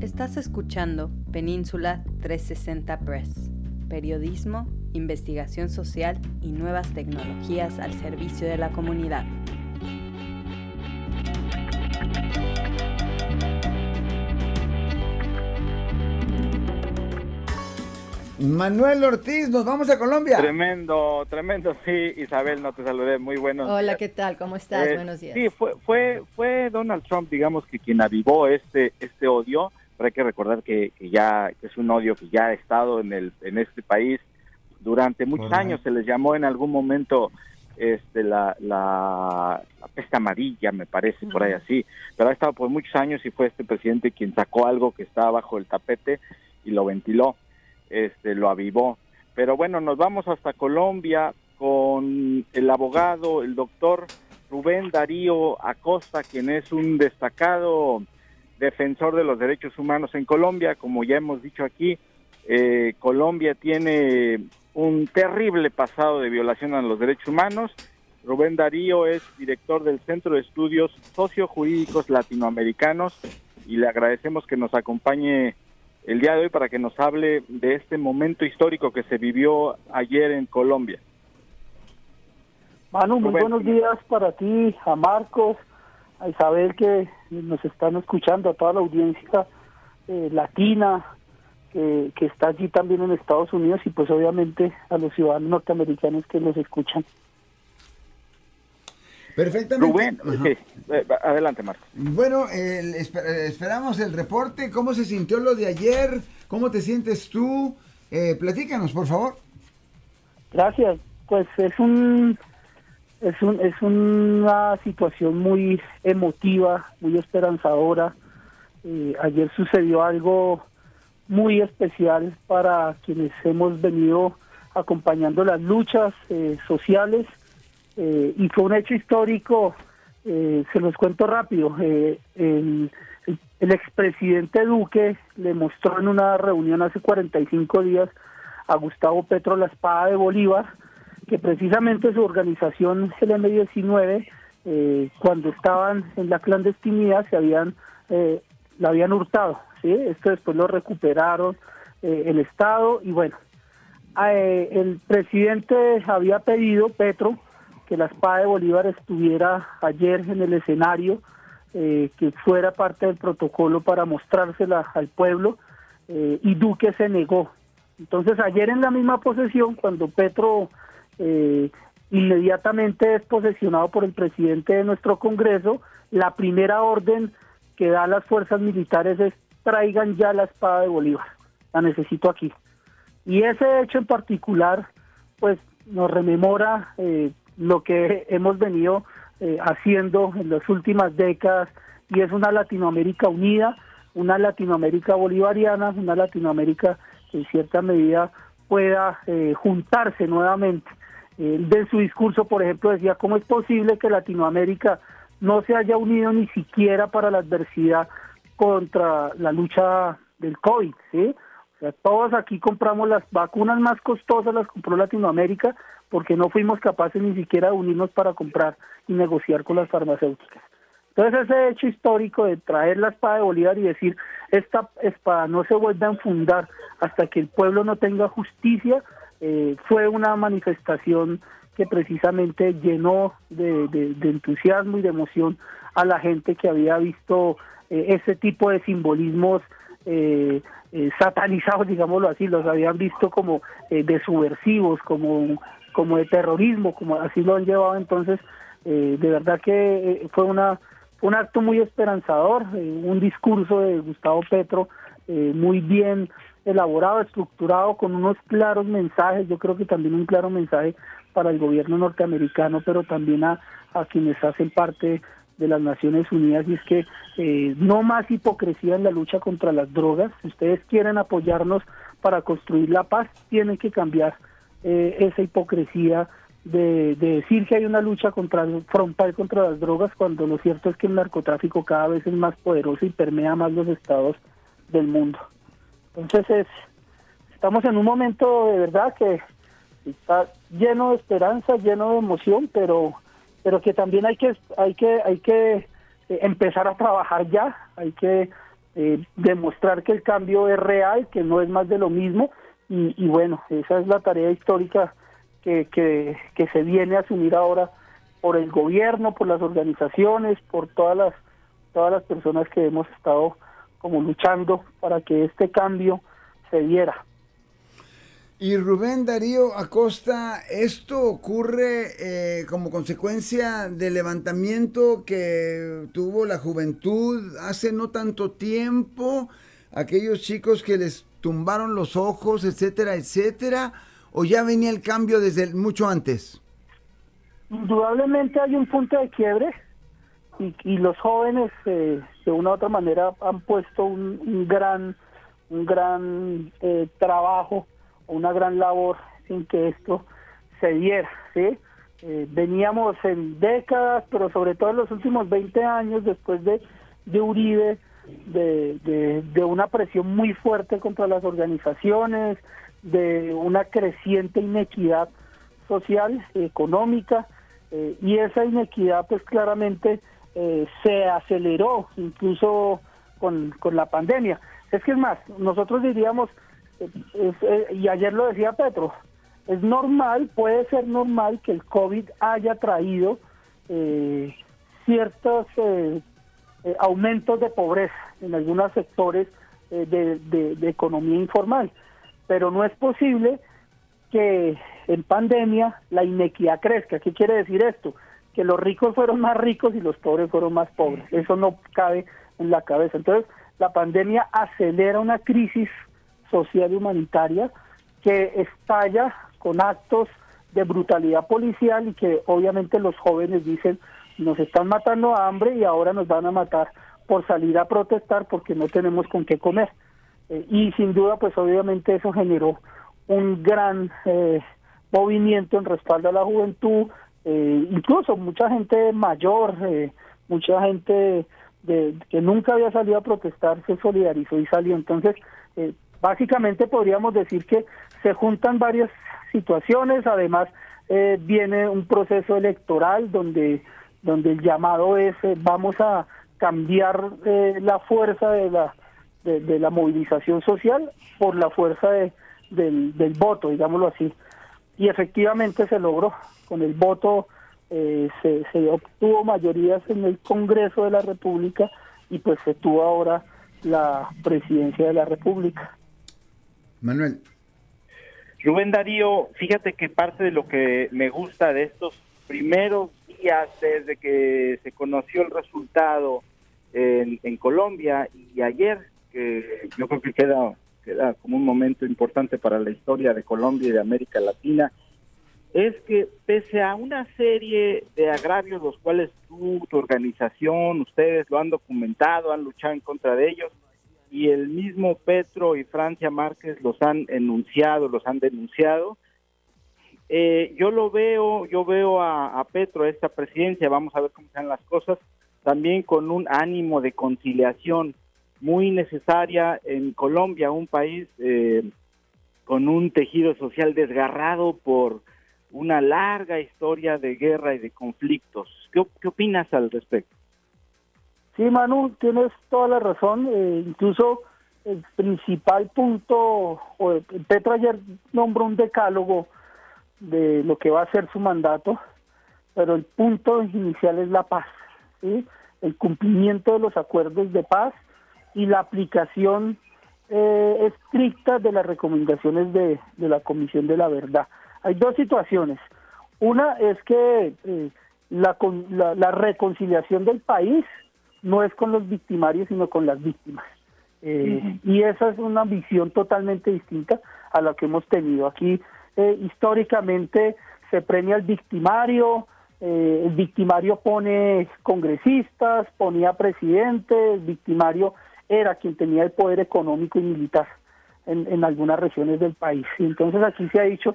Estás escuchando Península 360 Press, periodismo, investigación social y nuevas tecnologías al servicio de la comunidad. Manuel Ortiz, nos vamos a Colombia. Tremendo, tremendo, sí, Isabel, no te saludé, muy buenos Hola, ¿qué tal? ¿Cómo estás? Eh, Buenos días. Sí, fue, fue, fue Donald Trump, digamos, que quien avivó este, este odio, pero hay que recordar que, que ya que es un odio que ya ha estado en, el, en este país durante muchos años, se les llamó en algún momento este la, la, la peste amarilla, me parece, por ahí así, pero ha estado por muchos años y fue este presidente quien sacó algo que estaba bajo el tapete y lo ventiló este lo avivó. Pero bueno, nos vamos hasta Colombia con el abogado, el doctor Rubén Darío Acosta, quien es un destacado defensor de los derechos humanos en Colombia. Como ya hemos dicho aquí, eh, Colombia tiene un terrible pasado de violación a los derechos humanos. Rubén Darío es director del Centro de Estudios Sociojurídicos Latinoamericanos y le agradecemos que nos acompañe el día de hoy para que nos hable de este momento histórico que se vivió ayer en Colombia. Manu, muy Rubén. buenos días para ti, a Marcos, a Isabel que nos están escuchando, a toda la audiencia eh, latina que, que está allí también en Estados Unidos y pues obviamente a los ciudadanos norteamericanos que nos escuchan. Perfectamente. Rubén, sí, eh, adelante Marcos. Bueno, el- esper- eh, esperamos el reporte. ¿Cómo se sintió lo de ayer? ¿Cómo te sientes tú? Eh, platícanos, por favor. Gracias. Pues es un es un es una situación muy emotiva, muy esperanzadora. Eh, ayer sucedió algo muy especial para quienes hemos venido acompañando las luchas eh, sociales eh, y fue un hecho histórico. se los cuento rápido. el, el, el expresidente Duque le mostró en una reunión hace 45 días a Gustavo Petro la espada de Bolívar, que precisamente su organización, el M19, eh, cuando estaban en la clandestinidad, se habían eh, la habían hurtado. ¿sí? Esto después lo recuperaron eh, el Estado y bueno, el presidente había pedido, Petro, que la espada de Bolívar estuviera ayer en el escenario, que fuera parte del protocolo para mostrársela al pueblo, y Duque se negó. Entonces ayer en la misma posesión, cuando Petro eh, inmediatamente es posesionado por el presidente de nuestro Congreso, la primera orden que da las fuerzas militares es traigan ya la espada de Bolívar, la necesito aquí. Y ese hecho en particular, pues nos rememora eh, lo que hemos venido eh, haciendo en las últimas décadas y es una Latinoamérica unida, una Latinoamérica bolivariana, una Latinoamérica que en cierta medida pueda eh, juntarse nuevamente. Eh, de su discurso, por ejemplo, decía, ¿cómo es posible que Latinoamérica no se haya unido ni siquiera para la adversidad contra la lucha del COVID? ¿sí? O sea, todos aquí compramos las vacunas más costosas, las compró Latinoamérica, porque no fuimos capaces ni siquiera de unirnos para comprar y negociar con las farmacéuticas. Entonces ese hecho histórico de traer la espada de Bolívar y decir, esta espada no se vuelve a enfundar hasta que el pueblo no tenga justicia, eh, fue una manifestación que precisamente llenó de, de- entusiasmo y de emoción a la gente que había visto eh, ese tipo de simbolismos eh, eh, satanizados, digámoslo así, los habían visto como eh, de subversivos, como, como de terrorismo, como así lo han llevado. Entonces, de verdad que fue una un acto muy esperanzador, un discurso de Gustavo Petro eh, muy bien elaborado, estructurado, con unos claros mensajes, yo creo que también un claro mensaje para el gobierno norteamericano, pero también a, a quienes hacen parte de las Naciones Unidas, y es que eh, no más hipocresía en la lucha contra las drogas, si ustedes quieren apoyarnos para construir la paz, tienen que cambiar eh, esa hipocresía de, de decir que hay una lucha contra, frontal contra las drogas cuando lo cierto es que el narcotráfico cada vez es más poderoso y permea más los estados del mundo. Entonces es, estamos en un momento de verdad que está lleno de esperanza, lleno de emoción, pero pero que también hay que hay que hay que eh, empezar a trabajar ya, hay que eh, demostrar que el cambio es real, que no es más de lo mismo, y, bueno, esa es la tarea histórica que, que, que se viene a asumir ahora por el gobierno, por las organizaciones, por todas las todas las personas que hemos estado como luchando para que este cambio se diera. Y Rubén Darío Acosta, ¿esto ocurre eh, como consecuencia del levantamiento que tuvo la juventud hace no tanto tiempo? Aquellos chicos que les tumbaron los ojos, etcétera, etcétera, o ya venía el cambio desde mucho antes? Indudablemente hay un punto de quiebre y, los jóvenes eh, de una u otra manera han puesto un, gran un gran eh, trabajo una gran labor en que esto se diera. Eh, veníamos en décadas pero sobre todo en los últimos 20 años después de, de Uribe de, de, una presión muy fuerte contra las organizaciones de una creciente inequidad social económica y esa inequidad pues claramente eh, se aceleró incluso con, con la pandemia. Es que es más, nosotros diríamos, eh, eh, y ayer lo decía Petro, es normal, puede ser normal que el COVID haya traído ciertos aumentos de pobreza en algunos sectores de, de, economía informal, pero no es posible que en pandemia la inequidad crezca. ¿Qué quiere decir esto? Que los ricos fueron más ricos y los pobres fueron más pobres. Eso no cabe en la cabeza. Entonces, la pandemia acelera una crisis social y humanitaria que estalla con actos de brutalidad policial y que obviamente los jóvenes dicen nos están matando a hambre y ahora nos van a matar por salir a protestar porque no tenemos con qué comer. Eh, y sin duda, pues obviamente eso generó un gran eh, movimiento en respaldo a la juventud, eh, incluso mucha gente mayor, eh, mucha gente de, que nunca había salido a protestar se solidarizó y salió. Entonces, eh, básicamente podríamos decir que se juntan varias situaciones, además viene un proceso electoral donde, donde el llamado es vamos a cambiar la fuerza de la, de, la movilización social por la fuerza de, del, del voto, digámoslo así. Y efectivamente se logró con el voto eh, se, se obtuvo mayorías en el Congreso de la República y pues se tuvo ahora la presidencia de la República. Manuel. Rubén Darío, fíjate que parte de lo que me gusta de estos primeros días desde que se conoció el resultado en, en Colombia y ayer, que yo creo que queda, queda como un momento importante para la historia de Colombia y de América Latina, es que pese a una serie de agravios los cuales tú, tu organización, ustedes lo han documentado, han luchado en contra de ellos, y el mismo Petro y Francia Márquez los han enunciado, los han denunciado, eh, yo lo veo, yo veo a, Petro, esta presidencia, vamos a ver cómo están las cosas, también con un ánimo de conciliación muy necesaria en Colombia, un país eh, con un tejido social desgarrado por una larga historia de guerra y de conflictos. ¿Qué, opinas al respecto? Sí, Manu, tienes toda la razón. Eh, incluso el principal punto, o Petro ayer nombró un decálogo de lo que va a ser su mandato, pero el punto inicial es la paz, el cumplimiento de los acuerdos de paz y la aplicación eh, estricta de las recomendaciones de la Comisión de la Verdad. Hay dos situaciones. Una es que eh, la, la, reconciliación del país no es con los victimarios, sino con las víctimas. Eh, y esa es una visión totalmente distinta a la que hemos tenido. Aquí eh, históricamente se premia al victimario, el victimario pone congresistas, ponía presidente, el victimario era quien tenía el poder económico y militar en, en algunas regiones del país. Y entonces aquí se ha dicho,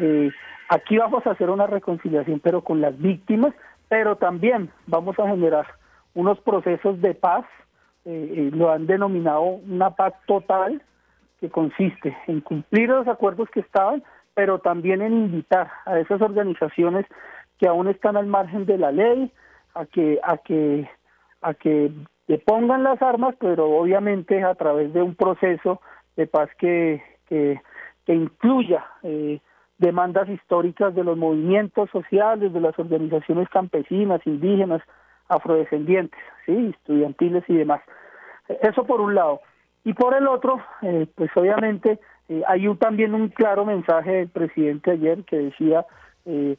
eh, aquí vamos a hacer una reconciliación, pero con las víctimas, pero también vamos a generar unos procesos de paz, eh, eh, lo han denominado una paz total, que consiste en cumplir los acuerdos que estaban, pero también en invitar a esas organizaciones que aún están al margen de la ley a que a que a que pongan las armas, pero obviamente a través de un proceso de paz que, que, incluya eh, demandas históricas de los movimientos sociales, de las organizaciones campesinas, indígenas, afrodescendientes, sí, estudiantiles y demás. Eso por un lado. Y por el otro, eh, pues obviamente eh, hay también un claro mensaje del presidente ayer que decía, eh,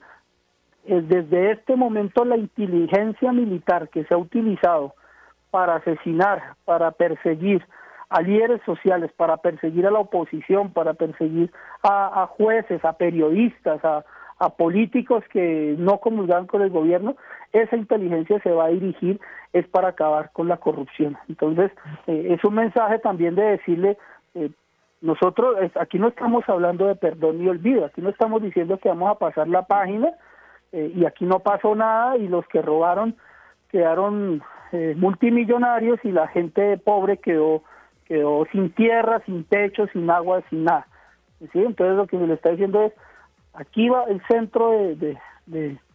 desde este momento la inteligencia militar que se ha utilizado para asesinar, para perseguir a líderes sociales, para perseguir a la oposición, para perseguir a, jueces, a periodistas, a, políticos que no comulgan con el gobierno, esa inteligencia se va a dirigir es para acabar con la corrupción. Entonces, eh, es un mensaje también de decirle, eh, nosotros aquí no estamos hablando de perdón y olvido, aquí no estamos diciendo que vamos a pasar la página eh, y aquí no pasó nada y los que robaron quedaron multimillonarios y la gente pobre quedó quedó sin tierra, sin techo, sin agua, sin nada. Entonces lo que se le está diciendo es, aquí va el centro de,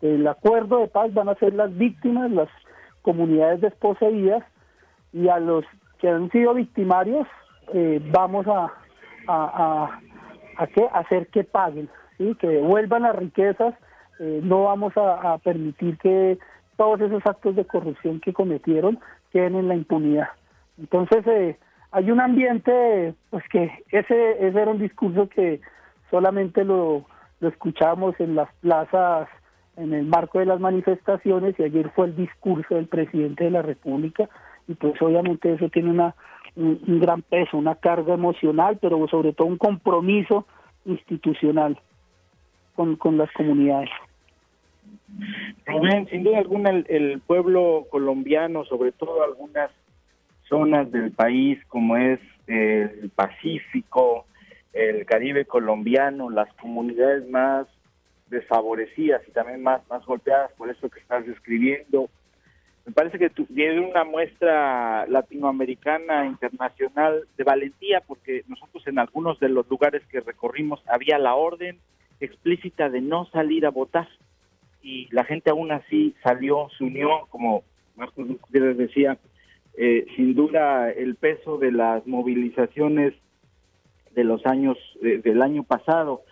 del acuerdo de paz, van a ser las víctimas, las comunidades desposeídas y a los que han sido victimarios eh, vamos a, a, a, hacer que paguen, ¿sí? que devuelvan las riquezas, eh, no vamos a, permitir que todos esos actos de corrupción que cometieron queden en la impunidad. Entonces, eh, hay un ambiente, pues que ese, ese era un discurso que solamente lo, lo escuchamos en las plazas en el marco de las manifestaciones y ayer fue el discurso del presidente de la República y pues obviamente eso tiene una un, gran peso, una carga emocional, pero sobre todo un compromiso institucional con, con las comunidades. Rubén, sin duda alguna el pueblo colombiano, sobre todo algunas zonas del país como es el Pacífico, el Caribe colombiano, las comunidades más desfavorecidas y también más, más golpeadas por eso que estás describiendo. Me parece que tuvieron una muestra latinoamericana, internacional de valentía, porque nosotros en algunos de los lugares que recorrimos había la orden explícita de no salir a votar y la gente aún así salió, se unió, como Marcos Gutiérrez decía, eh, sin duda el peso de las movilizaciones de los años del año pasado.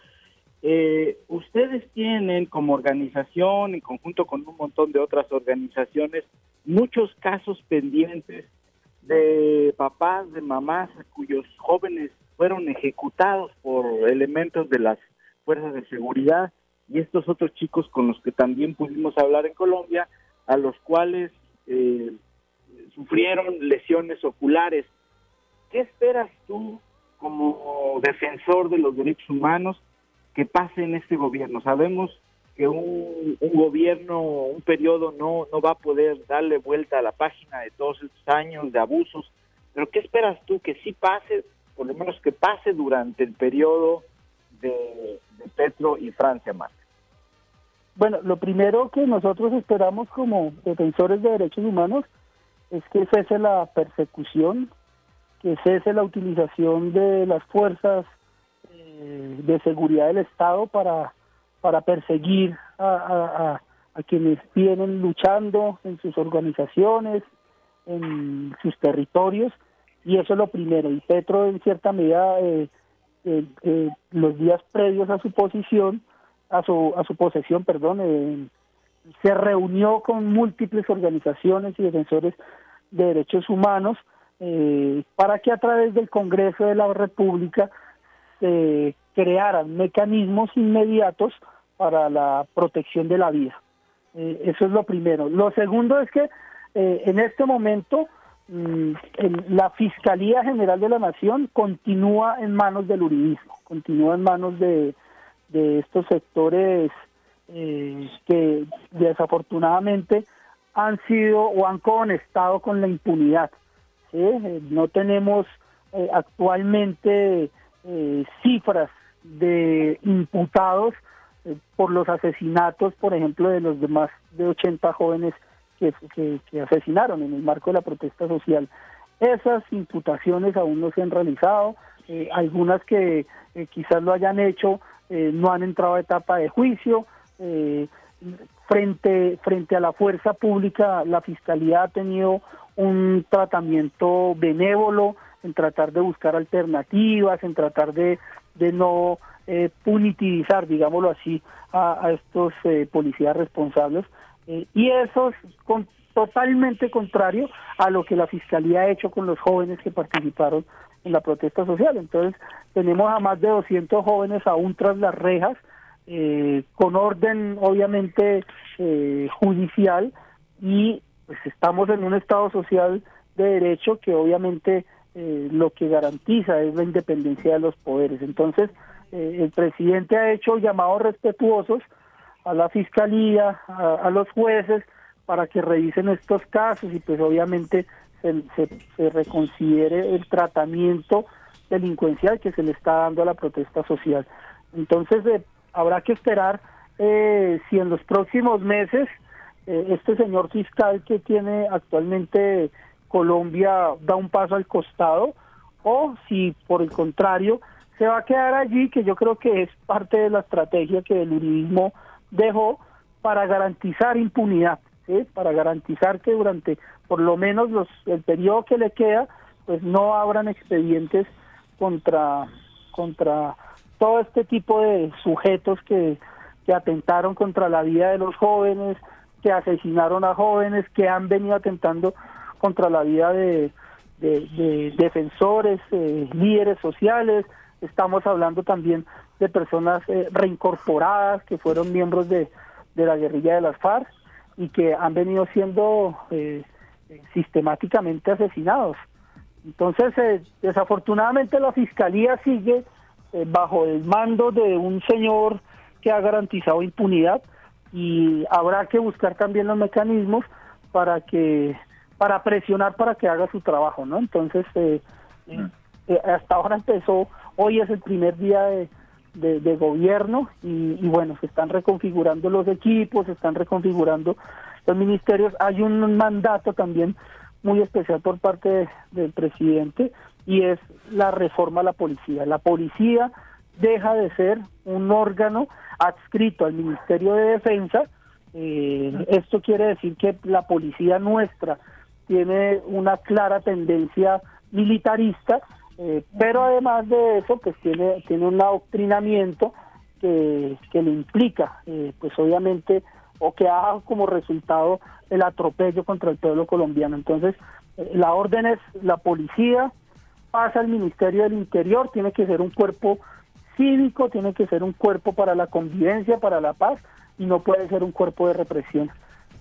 Eh, ustedes tienen como organización, en conjunto con un montón de otras organizaciones, muchos casos pendientes de papás, de mamás cuyos jóvenes fueron ejecutados por elementos de las fuerzas de seguridad y estos otros chicos con los que también pudimos hablar en Colombia, a los cuales eh, sufrieron lesiones oculares. ¿Qué esperas tú como defensor de los derechos humanos que pase en este gobierno? Sabemos que un, gobierno, un periodo no, no va a poder darle vuelta a la página de todos estos años de abusos, pero ¿qué esperas tú que sí pase, por lo menos que pase durante el periodo de, Petro y Francia más? Bueno, lo primero que nosotros esperamos como defensores de derechos humanos es que cese la persecución, que cese la utilización de las fuerzas eh, de seguridad del Estado para, para perseguir a, quienes vienen luchando en sus organizaciones, en sus territorios, y eso es lo primero. Y Petro, en cierta medida, eh, eh, los días previos a su posición, a su, a su posesión, perdón, se reunió con múltiples organizaciones y defensores de derechos humanos eh, para que a través del Congreso de la República se crearan mecanismos inmediatos para la protección de la vida. Eh, eso es lo primero. Lo segundo es que eh, en este momento mm, la Fiscalía General de la Nación continúa en manos del uribismo, continúa en manos de, de estos sectores que desafortunadamente han sido o han conectado con la impunidad. Eh, no tenemos eh, actualmente eh, cifras de imputados por los asesinatos, por ejemplo, de los demás de 80 jóvenes que, que, asesinaron en el marco de la protesta social. Esas imputaciones aún no se han realizado, algunas que quizás lo hayan hecho no han entrado a etapa de juicio frente, frente a la fuerza pública, la Fiscalía ha tenido un tratamiento benévolo, en tratar de buscar alternativas, en tratar de, de no eh, punitivizar, digámoslo así, a, estos eh, policías responsables. Eh, y eso es con, totalmente contrario a lo que la Fiscalía ha hecho con los jóvenes que participaron en la protesta social. Entonces, tenemos a más de 200 jóvenes aún tras las rejas, eh, con orden obviamente eh, judicial y pues estamos en un Estado social de derecho que obviamente eh, lo que garantiza es la independencia de los poderes. Entonces, el presidente ha hecho llamados respetuosos a la fiscalía, a, los jueces, para que revisen estos casos y pues obviamente se, se, reconsidere el tratamiento delincuencial que se le está dando a la protesta social. Entonces, habrá que esperar eh, si en los próximos meses eh, este señor fiscal que tiene actualmente Colombia da un paso al costado o si por el contrario se va a quedar allí, que yo creo que es parte de la estrategia que el uribismo dejó para garantizar impunidad, para garantizar que durante por lo menos los, el periodo que le queda, pues no abran expedientes contra contra todo este tipo de sujetos que, que atentaron contra la vida de los jóvenes, que asesinaron a jóvenes, que han venido atentando contra la vida de, de, defensores, eh, líderes sociales. Estamos hablando también de personas eh, reincorporadas que fueron miembros de, de, la guerrilla de las FARC y que han venido siendo eh, sistemáticamente asesinados. Entonces, desafortunadamente la Fiscalía sigue eh, bajo el mando de un señor que ha garantizado impunidad y habrá que buscar también los mecanismos para que para presionar para que haga su trabajo, ¿no? Entonces, eh, eh, hasta ahora empezó, hoy es el primer día de, de, gobierno y, y, bueno, se están reconfigurando los equipos, se están reconfigurando los ministerios. Hay un mandato también muy especial por parte del presidente y es la reforma a la policía. La policía deja de ser un órgano adscrito al Ministerio de Defensa. Eh, esto quiere decir que la policía nuestra tiene una clara tendencia militarista, eh, pero además de eso, pues tiene, tiene un adoctrinamiento que, que le implica, eh, pues obviamente, o que ha como resultado el atropello contra el pueblo colombiano. Entonces, la orden es la policía pasa al Ministerio del Interior, tiene que ser un cuerpo cívico, tiene que ser un cuerpo para la convivencia, para la paz, y no puede ser un cuerpo de represión.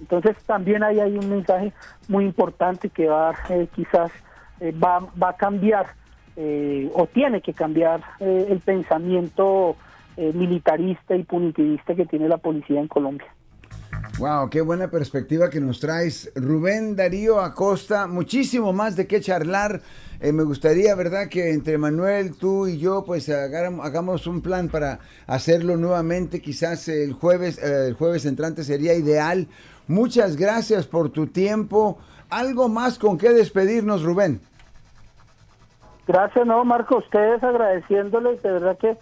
Entonces también ahí hay un mensaje muy importante que va eh, quizás eh, va, va a cambiar eh, o tiene que cambiar el pensamiento militarista y punitivista que tiene la policía en Colombia. Wow, qué buena perspectiva que nos traes. Rubén Darío Acosta, muchísimo más de qué charlar. Eh, me gustaría, ¿verdad?, que entre Manuel, tú y yo, pues hagamos un plan para hacerlo nuevamente. Quizás el jueves, eh, el jueves entrante sería ideal. Muchas gracias por tu tiempo. ¿Algo más con qué despedirnos, Rubén? Gracias, no, Marco, ustedes agradeciéndoles, de verdad que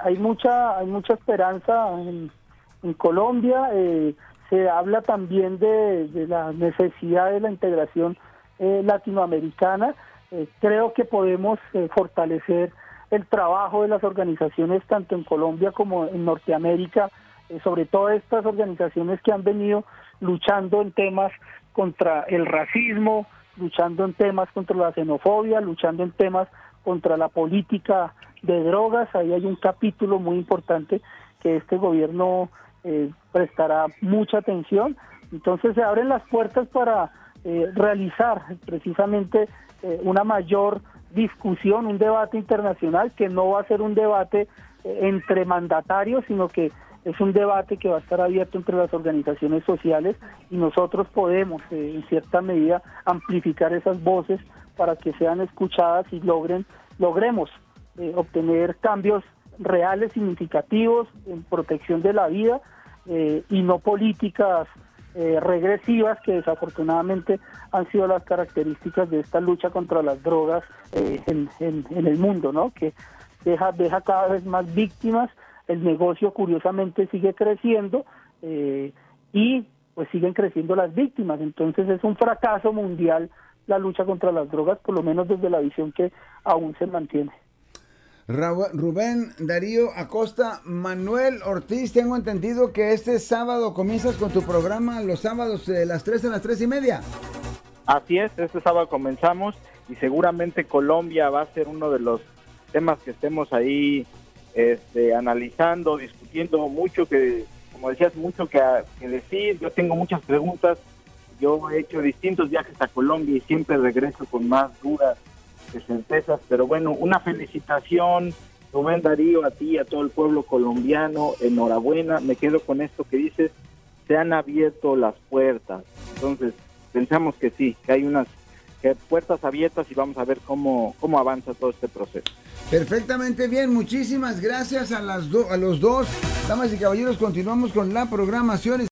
hay mucha, hay mucha esperanza en, Colombia. Eh, se habla también de, la necesidad de la integración eh, latinoamericana. Eh, creo que podemos eh, fortalecer el trabajo de las organizaciones tanto en Colombia como en Norteamérica, sobre todo estas organizaciones que han venido luchando en temas contra el racismo, luchando en temas contra la xenofobia, luchando en temas contra la política de drogas. Ahí hay un capítulo muy importante que este gobierno eh, prestará mucha atención. Entonces se abren las puertas para eh, realizar precisamente eh, una mayor discusión, un debate internacional que no va a ser un debate entre mandatarios, sino que es un debate que va a estar abierto entre las organizaciones sociales y nosotros podemos en cierta medida amplificar esas voces para que sean escuchadas y logren logremos obtener cambios reales, significativos en protección de la vida eh, y no políticas eh, regresivas que desafortunadamente han sido las características de esta lucha contra las drogas eh, en, el mundo, ¿no? Que deja, deja cada vez más víctimas, el negocio curiosamente sigue creciendo y pues siguen creciendo las víctimas, entonces es un fracaso mundial la lucha contra las drogas, por lo menos desde la visión que aún se mantiene. Rubén Darío Acosta, Manuel Ortiz, tengo entendido que este sábado comienzas con tu programa los sábados de las 3 a las 3 y media. Así es, este sábado comenzamos y seguramente Colombia va a ser uno de los temas que estemos ahí este, analizando, discutiendo mucho, que como decías, mucho que, que decir. Yo tengo muchas preguntas. Yo he hecho distintos viajes a Colombia y siempre regreso con más dudas certezas. Pero bueno, una felicitación, Rubén Darío, a ti a todo el pueblo colombiano. Enhorabuena. Me quedo con esto que dices. Se han abierto las puertas. Entonces, pensamos que sí, que hay unas puertas abiertas y vamos a ver cómo, cómo avanza todo este proceso. Perfectamente bien, muchísimas gracias a, las a los dos. Damas y caballeros, continuamos con la programación.